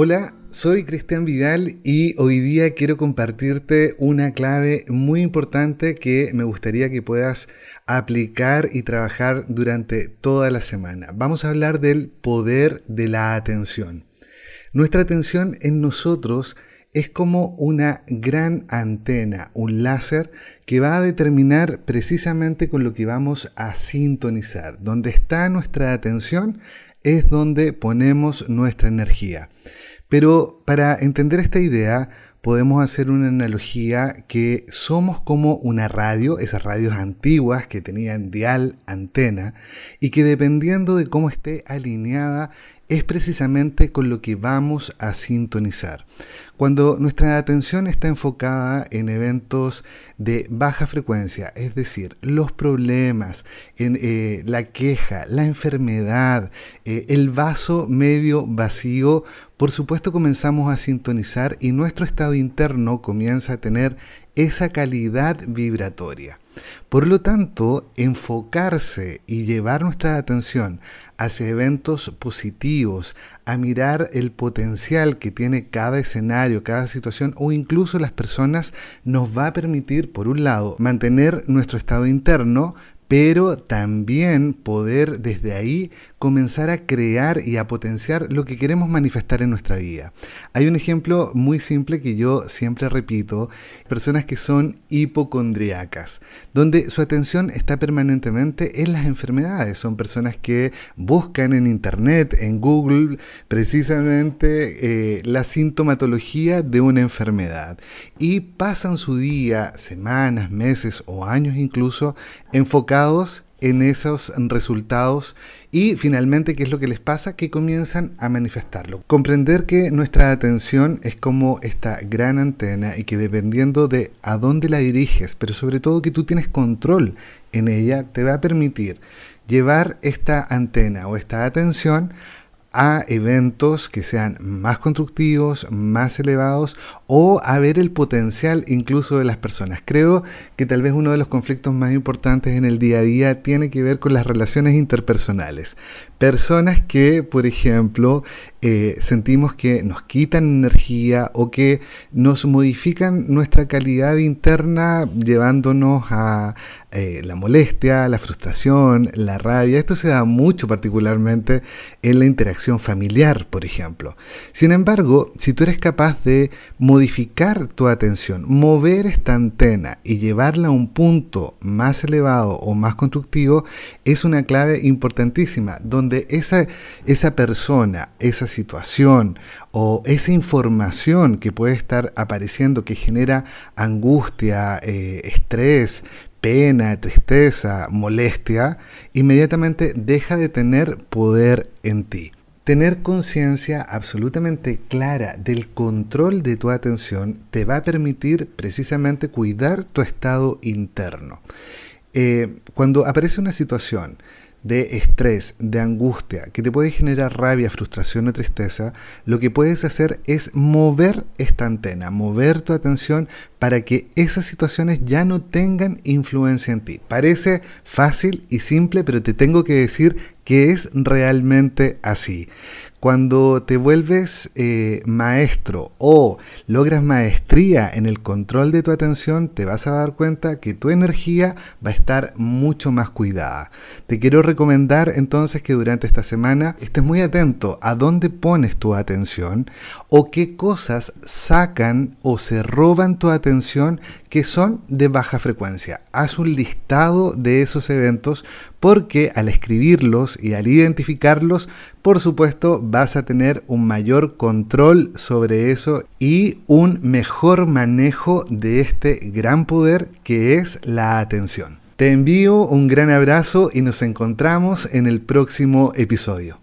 Hola, soy Cristian Vidal y hoy día quiero compartirte una clave muy importante que me gustaría que puedas aplicar y trabajar durante toda la semana. Vamos a hablar del poder de la atención. Nuestra atención en nosotros es como una gran antena, un láser que va a determinar precisamente con lo que vamos a sintonizar. Donde está nuestra atención es donde ponemos nuestra energía. Pero para entender esta idea, podemos hacer una analogía que somos como una radio, esas radios antiguas que tenían dial, antena, y que dependiendo de cómo esté alineada es precisamente con lo que vamos a sintonizar. Cuando nuestra atención está enfocada en eventos de baja frecuencia, es decir, los problemas, en, eh, la queja, la enfermedad, eh, el vaso medio vacío, por supuesto comenzamos a sintonizar y nuestro estado interno comienza a tener esa calidad vibratoria. Por lo tanto, enfocarse y llevar nuestra atención hacia eventos positivos, a mirar el potencial que tiene cada escenario, cada situación o incluso las personas, nos va a permitir, por un lado, mantener nuestro estado interno, pero también poder desde ahí comenzar a crear y a potenciar lo que queremos manifestar en nuestra vida. Hay un ejemplo muy simple que yo siempre repito, personas que son hipocondriacas, donde su atención está permanentemente en las enfermedades. Son personas que buscan en Internet, en Google, precisamente eh, la sintomatología de una enfermedad y pasan su día, semanas, meses o años incluso enfocados en esos resultados y finalmente, ¿qué es lo que les pasa? Que comienzan a manifestarlo. Comprender que nuestra atención es como esta gran antena y que dependiendo de a dónde la diriges, pero sobre todo que tú tienes control en ella, te va a permitir llevar esta antena o esta atención a eventos que sean más constructivos, más elevados o a ver el potencial incluso de las personas. Creo que tal vez uno de los conflictos más importantes en el día a día tiene que ver con las relaciones interpersonales. Personas que, por ejemplo, eh, sentimos que nos quitan energía o que nos modifican nuestra calidad interna llevándonos a eh, la molestia, la frustración, la rabia. Esto se da mucho particularmente en la interacción familiar, por ejemplo. Sin embargo, si tú eres capaz de modificar tu atención, mover esta antena y llevarla a un punto más elevado o más constructivo, es una clave importantísima, donde esa, esa persona, esa situación o esa información que puede estar apareciendo que genera angustia, eh, estrés, pena, tristeza, molestia, inmediatamente deja de tener poder en ti. Tener conciencia absolutamente clara del control de tu atención te va a permitir precisamente cuidar tu estado interno. Eh, cuando aparece una situación de estrés, de angustia, que te puede generar rabia, frustración o tristeza, lo que puedes hacer es mover esta antena, mover tu atención para que esas situaciones ya no tengan influencia en ti. Parece fácil y simple, pero te tengo que decir que es realmente así. Cuando te vuelves eh, maestro o logras maestría en el control de tu atención, te vas a dar cuenta que tu energía va a estar mucho más cuidada. Te quiero recomendar entonces que durante esta semana estés muy atento a dónde pones tu atención o qué cosas sacan o se roban tu atención que son de baja frecuencia. Haz un listado de esos eventos porque al escribirlos y al identificarlos, por supuesto, vas a tener un mayor control sobre eso y un mejor manejo de este gran poder que es la atención. Te envío un gran abrazo y nos encontramos en el próximo episodio.